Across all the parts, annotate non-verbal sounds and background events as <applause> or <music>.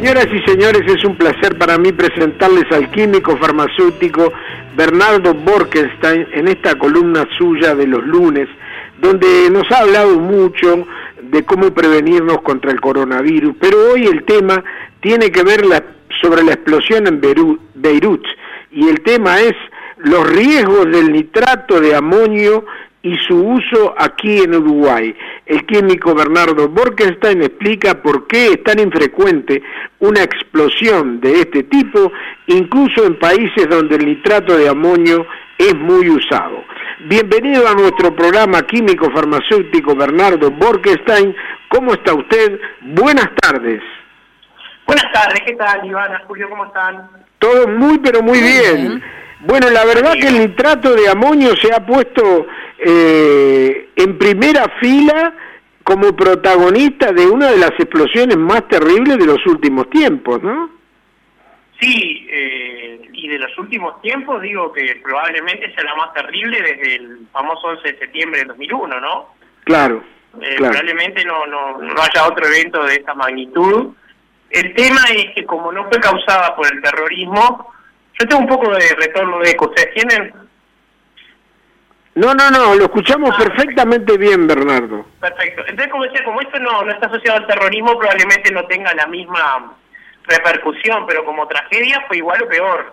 Señoras y señores, es un placer para mí presentarles al químico farmacéutico Bernardo Borkenstein en esta columna suya de los lunes, donde nos ha hablado mucho de cómo prevenirnos contra el coronavirus, pero hoy el tema tiene que ver sobre la explosión en Beirut y el tema es los riesgos del nitrato de amonio y su uso aquí en Uruguay. El químico Bernardo Borkenstein explica por qué es tan infrecuente una explosión de este tipo, incluso en países donde el nitrato de amonio es muy usado. Bienvenido a nuestro programa químico farmacéutico Bernardo Borkenstein. ¿Cómo está usted? Buenas tardes. Buenas tardes, ¿qué tal Ivana, Julio? ¿Cómo están? Todo muy pero muy bien. Bueno, la verdad que el nitrato de amonio se ha puesto eh, en primera fila como protagonista de una de las explosiones más terribles de los últimos tiempos, ¿no? Sí, eh, y de los últimos tiempos digo que probablemente sea la más terrible desde el famoso 11 de septiembre de 2001, ¿no? Claro. Eh, probablemente no, no, no haya otro evento de esta magnitud. El tema es que como no fue causada por el terrorismo, yo tengo un poco de retorno de eco. ¿Ustedes tienen? No, no, no, lo escuchamos ah, perfectamente bien, Bernardo. Perfecto. Entonces, como decía, como esto no, no está asociado al terrorismo, probablemente no tenga la misma repercusión, pero como tragedia fue igual o peor.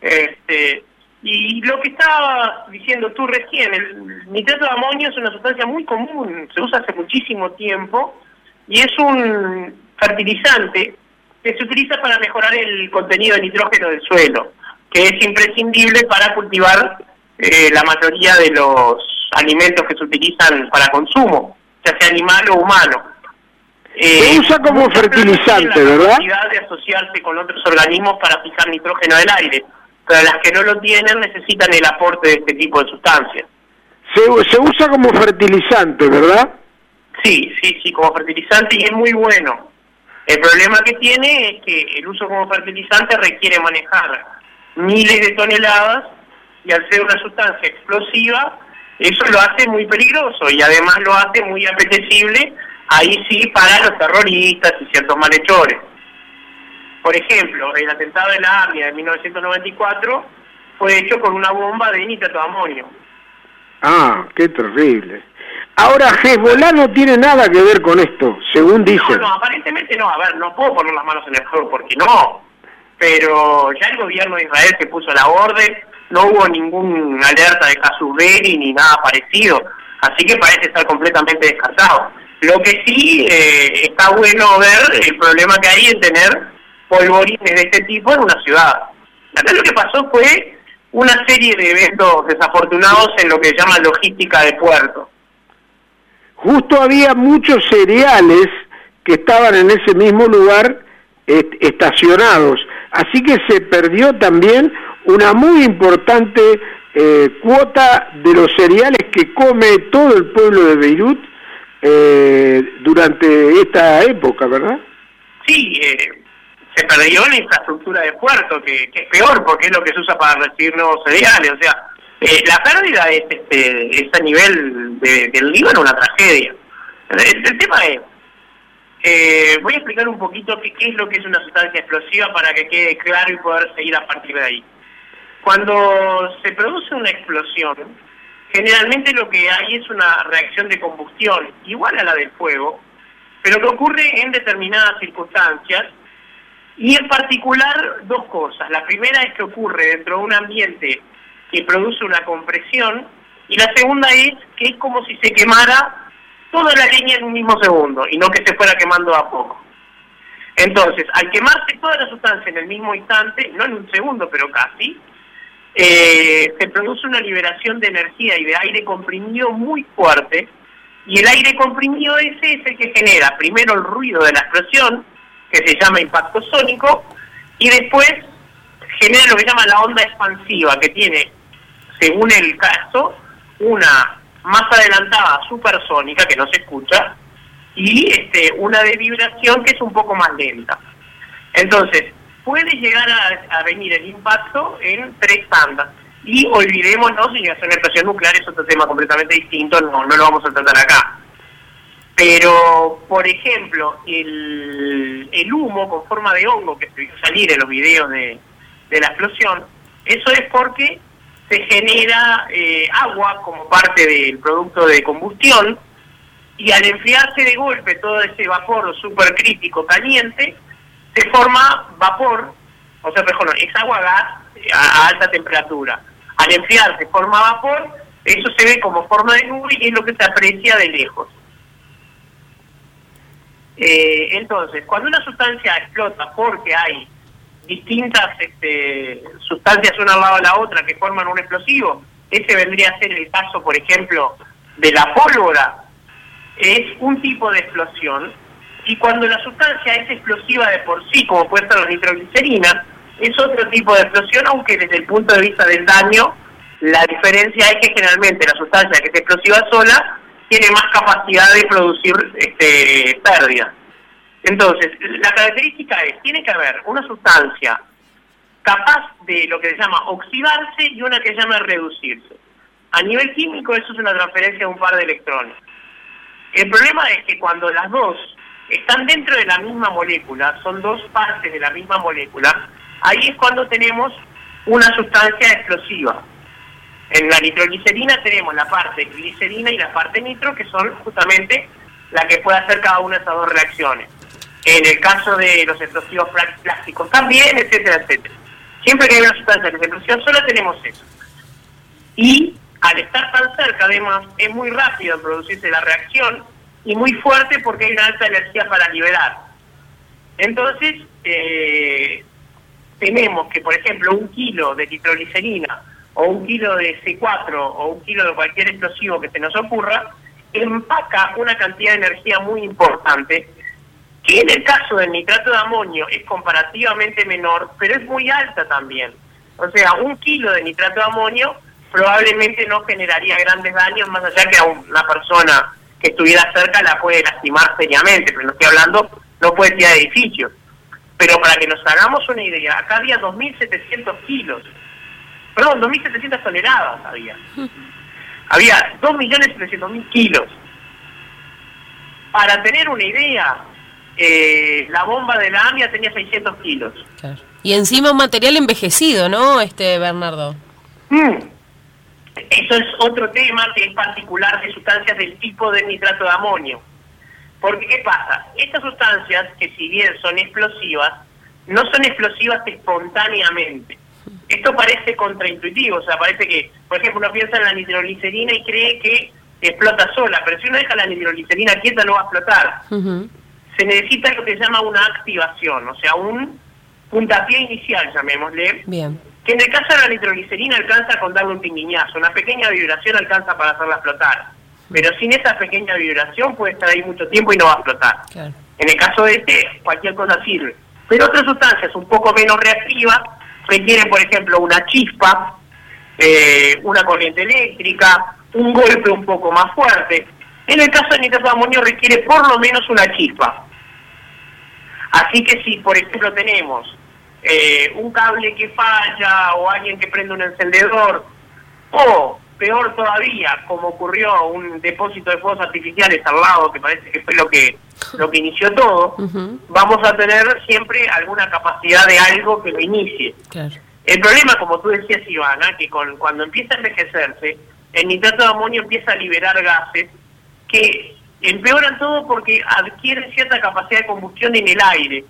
Este, y lo que estaba diciendo tú recién, el nitrato de amonio es una sustancia muy común, se usa hace muchísimo tiempo y es un fertilizante que se utiliza para mejorar el contenido de nitrógeno del suelo, que es imprescindible para cultivar eh, la mayoría de los alimentos que se utilizan para consumo, ya sea animal o humano. se eh, usa como fertilizante, ¿verdad? La de asociarse con otros organismos para fijar nitrógeno del aire, pero las que no lo tienen necesitan el aporte de este tipo de sustancias. Se, se usa como fertilizante, ¿verdad? Sí, sí, sí, como fertilizante y es muy bueno. El problema que tiene es que el uso como fertilizante requiere manejar miles de toneladas y al ser una sustancia explosiva, eso lo hace muy peligroso y además lo hace muy apetecible, ahí sí, para los terroristas y ciertos malhechores. Por ejemplo, el atentado de la AMIA de 1994 fue hecho con una bomba de nitrato de amonio. Ah, qué terrible. Ahora, Hezbollah no tiene nada que ver con esto, según dicen. No, no, aparentemente no. A ver, no puedo poner las manos en el fuego porque no. Pero ya el gobierno de Israel se puso la orden, no hubo ningún alerta de Casuberi ni nada parecido. Así que parece estar completamente descartado. Lo que sí eh, está bueno ver el problema que hay en tener polvorines de este tipo en una ciudad. Acá lo que pasó fue una serie de eventos desafortunados en lo que se llama logística de puerto justo había muchos cereales que estaban en ese mismo lugar estacionados. Así que se perdió también una muy importante eh, cuota de los cereales que come todo el pueblo de Beirut eh, durante esta época, ¿verdad? Sí, eh, se perdió la infraestructura de puerto, que, es peor porque es lo que se usa para recibir nuevos cereales. O sea, eh, la pérdida es, este, es a nivel de, del Líbano una tragedia. El, tema es, eh, voy a explicar un poquito qué, qué, es lo que es una sustancia explosiva para que quede claro y poder seguir a partir de ahí. Cuando se produce una explosión, generalmente lo que hay es una reacción de combustión igual a la del fuego, pero que ocurre en determinadas circunstancias y en particular dos cosas. La primera es que ocurre dentro de un ambiente que produce una compresión, y la segunda es que es como si se quemara toda la leña en un mismo segundo, y no que se fuera quemando a poco. Entonces, al quemarse toda la sustancia en el mismo instante, no en un segundo, pero casi, eh, se produce una liberación de energía y de aire comprimido muy fuerte, y el aire comprimido ese es el que genera primero el ruido de la explosión, que se llama impacto sónico, y después genera lo que llama la onda expansiva, que tiene según el caso, una más adelantada supersónica que no se escucha y este, una de vibración que es un poco más lenta. Entonces, puede llegar a, venir el impacto en tres tandas. Y olvidémonos, si es una explosión nuclear es otro tema completamente distinto, no, no lo vamos a tratar acá. Pero, por ejemplo, el, el humo con forma de hongo que se vio salir en los videos de, de la explosión, eso es porque se genera eh, agua como parte del producto de combustión y al enfriarse de golpe todo ese vapor supercrítico caliente, se forma vapor, o sea, no, es agua gas a, alta temperatura. Al enfriarse forma vapor, eso se ve como forma de nube y es lo que se aprecia de lejos. Eh, entonces, cuando una sustancia explota porque hay distintas este, sustancias una al lado de la otra que forman un explosivo, ese vendría a ser el caso, por ejemplo, de la pólvora, es un tipo de explosión, y cuando la sustancia es explosiva de por sí, como puede ser la nitroglicerina, es otro tipo de explosión, aunque desde el punto de vista del daño, la diferencia es que generalmente la sustancia que es explosiva sola tiene más capacidad de producir este, pérdidas. Entonces, la característica es, tiene que haber una sustancia capaz de lo que se llama oxidarse y una que se llama reducirse. A nivel químico eso es una transferencia de un par de electrones. El problema es que cuando las dos están dentro de la misma molécula, son dos partes de la misma molécula, ahí es cuando tenemos una sustancia explosiva. En la nitroglicerina tenemos la parte glicerina y la parte nitro, que son justamente la que puede hacer cada una de esas dos reacciones en el caso de los explosivos plásticos también, etcétera, etcétera. Siempre que hay una sustancia que se explosión, solo tenemos eso. Y al estar tan cerca, además, es muy rápido producirse la reacción y muy fuerte porque hay una alta energía para liberar. Entonces, eh, tenemos que, por ejemplo, un kilo de nitroglicerina o un kilo de C4 o un kilo de cualquier explosivo que se nos ocurra, empaca una cantidad de energía muy importante que en el caso del nitrato de amonio es comparativamente menor, pero es muy alta también. O sea, un kilo de nitrato de amonio probablemente no generaría grandes daños, más allá que a una persona que estuviera cerca la puede lastimar seriamente, pero no estoy hablando, no puede tirar edificios. Pero para que nos hagamos una idea, acá había 2.700 kilos, perdón, 2.700 toneladas había. <laughs> Había 2.700.000 kilos. Para tener una idea, eh, la bomba de la AMIA tenía 600 kilos. Y encima un material envejecido, ¿no, este Bernardo? Mm. Eso es otro tema que es particular de sustancias del tipo de nitrato de amonio. Porque, ¿qué pasa? Estas sustancias, que si bien son explosivas, no son explosivas espontáneamente. Esto parece contraintuitivo, o sea, parece que, por ejemplo, uno piensa en la nitroglicerina y cree que explota sola, pero si uno deja la nitroglicerina quieta no va a explotar se necesita lo que se llama una activación, o sea, un puntapié inicial, llamémosle. Bien. Que en el caso de la nitroglicerina alcanza con darle un pinguiñazo, una pequeña vibración alcanza para hacerla explotar. Pero sin esa pequeña vibración puede estar ahí mucho tiempo y no va a explotar. En el caso de este, cualquier cosa sirve. Pero otras sustancias un poco menos reactivas requieren, por ejemplo, una chispa, eh, una corriente eléctrica, un golpe un poco más fuerte. En el caso del nitrato de amonio requiere por lo menos una chispa. Así que si, por ejemplo, tenemos eh, un cable que falla o alguien que prende un encendedor, o peor todavía, como ocurrió un depósito de fuegos artificiales al lado, que parece que fue lo que lo que inició todo, vamos a tener siempre alguna capacidad de algo que lo inicie. El problema, como tú decías, Ivana, que con, cuando empieza a envejecerse, el nitrato de amonio empieza a liberar gases que empeoran todo porque adquieren cierta capacidad de combustión en el aire.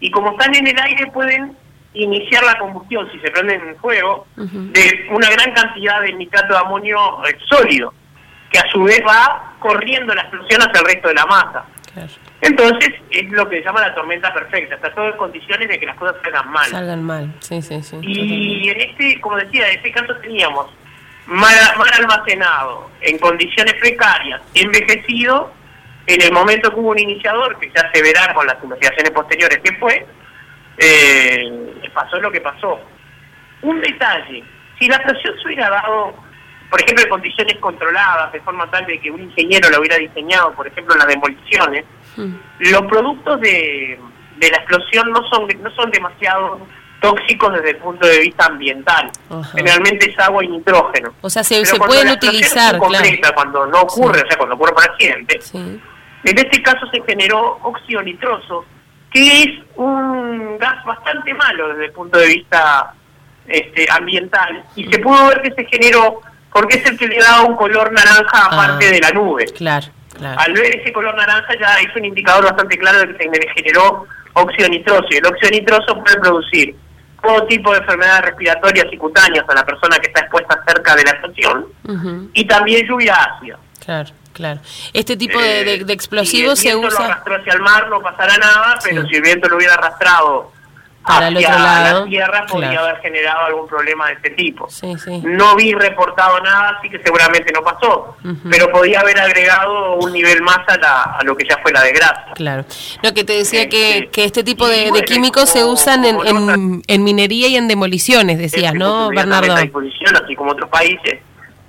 Y como están en el aire pueden iniciar la combustión, si se prenden en fuego, de una gran cantidad de nitrato de amonio eh, sólido, que a su vez va corriendo la explosión hacia el resto de la masa. Entonces es lo que se llama la tormenta perfecta, está todo en condiciones de que las cosas salgan mal. Salgan mal, sí, sí, sí. Y en este, como decía, en este caso teníamos mal, almacenado, en condiciones precarias, envejecido, en el momento que hubo un iniciador, que ya se verá con las investigaciones posteriores que fue, eh, pasó lo que pasó. Un detalle, si la explosión se hubiera dado, por ejemplo, en condiciones controladas, de forma tal de que un ingeniero lo hubiera diseñado, por ejemplo, en las demoliciones, hmm. los productos de, de la explosión no son, no son demasiado tóxicos desde el punto de vista ambiental. Generalmente es agua y nitrógeno. O sea, se, pueden utilizar. Cuando no ocurre, o sea, cuando ocurre por accidente, En este caso se generó óxido nitroso, que es un gas bastante malo desde el punto de vista este, ambiental, y se pudo ver que se generó porque es el que le da un color naranja aparte Ah. de la nube. Claro, claro. Al ver ese color naranja ya es un indicador bastante claro de que se generó óxido nitroso, y el óxido nitroso puede producir todo tipo de enfermedades respiratorias y cutáneas a la persona que está expuesta cerca de la estación, y también lluvia ácida. Claro, claro. Este tipo de, de- de Eh, explosivos si el se viento lo usa... arrastró hacia el mar no pasará nada, pero Sí. si el viento lo hubiera arrastrado Para el hacia otro lado, la tierra, podría claro. haber generado algún problema de este tipo. Sí, sí. No vi reportado nada, así que seguramente no pasó, pero podía haber agregado un nivel más a, la- a lo que ya fue la desgracia. Claro. No, que te decía Eh, que, que este tipo de, de químicos se usan en, en, en minería y en demoliciones, decías, Este, ¿no, Bernardo? disposición, así como otros países.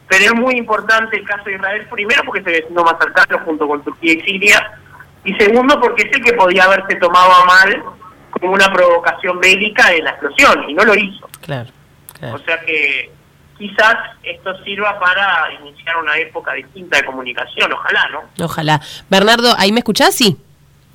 Pero es muy importante el caso de Israel, primero porque se vecino más cercano junto con Turquía y Siria, y segundo porque es el que podía haberse tomado a mal como una provocación bélica en la explosión, y no lo hizo. Claro, claro. O sea que quizás esto sirva para iniciar una época distinta de comunicación, ojalá, ¿no? Ojalá. Bernardo, ¿ahí me escuchás? Sí.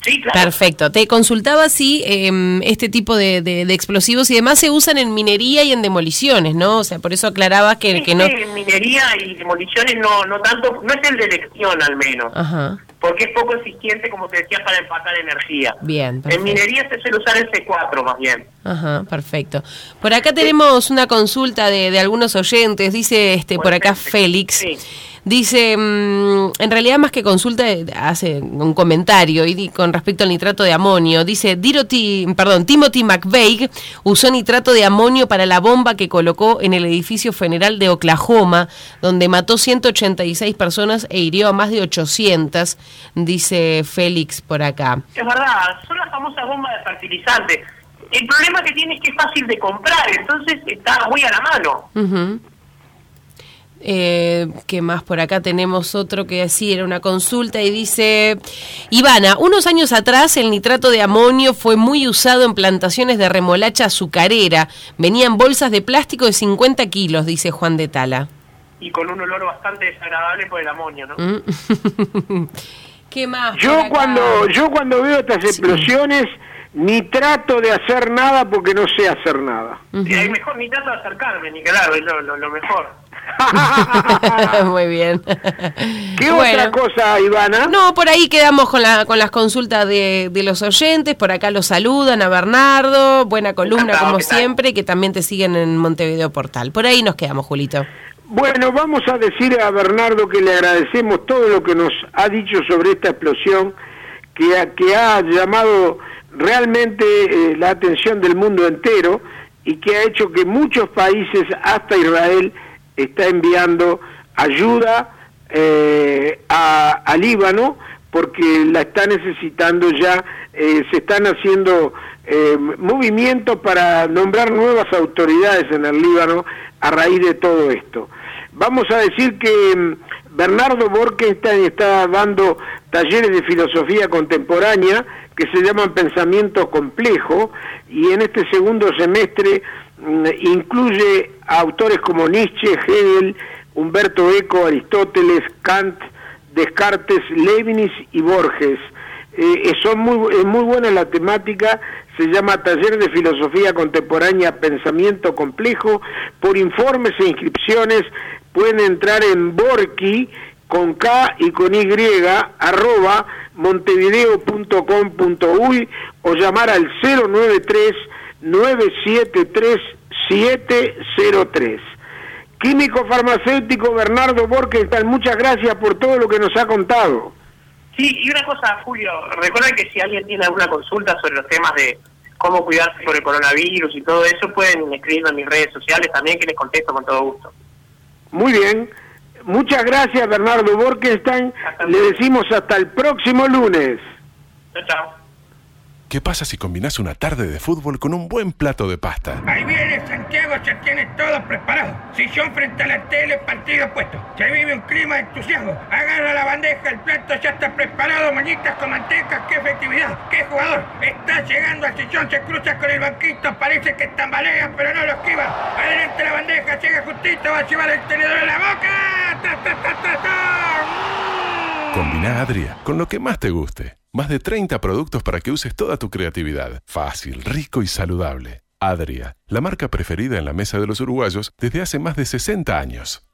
Sí, claro. Perfecto. Te consultaba si em, este tipo de, de- de explosivos y demás se usan en minería y en demoliciones, ¿no? O sea, por eso aclarabas que, Sí, que no... sí, minería y demoliciones no, no tanto, no es el de elección al menos. Ajá. porque es poco eficiente, como te decía, para empacar energía. Bien, perfecto. En minería se suele usar el C4 más bien. Ajá, perfecto. Por acá tenemos una consulta de, de algunos oyentes, dice este por acá. Félix. Sí. Dice, mm, en realidad más que consulta, eh, hace un comentario y di- con respecto al nitrato de amonio. Dice, Diroti, perdón, Timothy McVeigh usó nitrato de amonio para la bomba que colocó en el edificio federal de Oklahoma, donde mató 186 personas e hirió a más de 800, dice Félix por acá. Es verdad, son las famosas bombas de fertilizante. El problema que tiene es que es fácil de comprar, entonces está muy a la mano. Ujú. Eh, ¿Qué más? Por acá tenemos otro que así era una consulta y dice, Ivana, unos años atrás el nitrato de amonio fue muy usado en plantaciones de remolacha azucarera. Venían bolsas de plástico de 50 kilos, dice Juan de Tala. Y con un olor bastante desagradable por el amonio, ¿no? ¿Mm? <laughs> ¿Qué más? Yo cuando, yo cuando veo estas explosiones, ni trato de hacer nada porque no sé hacer nada. Y mejor ni trato de acercarme, ni claro, es lo, lo, lo mejor. <laughs> <laughs> Muy bien. ¿Qué Bueno. otra cosa, Ivana? No, por ahí quedamos con, la, con las consultas de, de los oyentes. Por acá los saludan a Bernardo. Buena columna, Encantado, como siempre, que también te siguen en Montevideo Portal. Por ahí nos quedamos, Julito. Bueno, vamos a decir a Bernardo que le agradecemos todo lo que nos ha dicho sobre esta explosión que que ha llamado realmente eh, la atención del mundo entero y que ha hecho que muchos países, hasta Israel, está enviando ayuda eh, a, Líbano porque la está necesitando ya, eh, se están haciendo eh, movimientos para nombrar nuevas autoridades en el Líbano a raíz de todo esto. Vamos a decir que mm, Bernardo Borkenstein está dando talleres de filosofía contemporánea que se llaman Pensamiento Complejo y en este segundo semestre mm, incluye a autores como Nietzsche, Hegel, Humberto Eco, Aristóteles, Kant, Descartes, Leibniz y Borges. Eh, son muy, es muy buena la temática, se llama Taller de Filosofía Contemporánea Pensamiento Complejo. Por informes e inscripciones pueden entrar en Borki con K y con Y arroba montevideo.com.uy o llamar al 093 973 703. Químico farmacéutico Bernardo Borkenstein, muchas gracias por todo lo que nos ha contado. Sí, y una cosa, Julio, recuerda que si alguien tiene alguna consulta sobre los temas de cómo cuidarse por el coronavirus y todo eso, pueden escribirme en mis redes sociales también, que les contesto con todo gusto. Muy bien. Muchas gracias Bernardo Borkenstein. Le decimos hasta el próximo lunes. Chao, chao. ¿Qué pasa si combinás una tarde de fútbol con un buen plato de pasta? Ahí viene Santiago, ya tiene todo preparado. Sillón frente a la tele, partido puesto. Se vive un clima de entusiasmo. Agarra la bandeja, el plato ya está preparado. Mañitas con manteca, qué efectividad, jugador. Está llegando al sillón, se cruza con el banquito. Parece que tambalea, pero no lo esquiva. Adelante la bandeja, llega justito, va a llevar el tenedor en la boca. ¡Ta, ta, ta, ta, ta! ¡Mm! Combina Adria con lo que más te guste. Más de 30 productos para que uses toda tu creatividad. Fácil, rico y saludable. Adria, la marca preferida en la mesa de los uruguayos desde hace más de 60 años.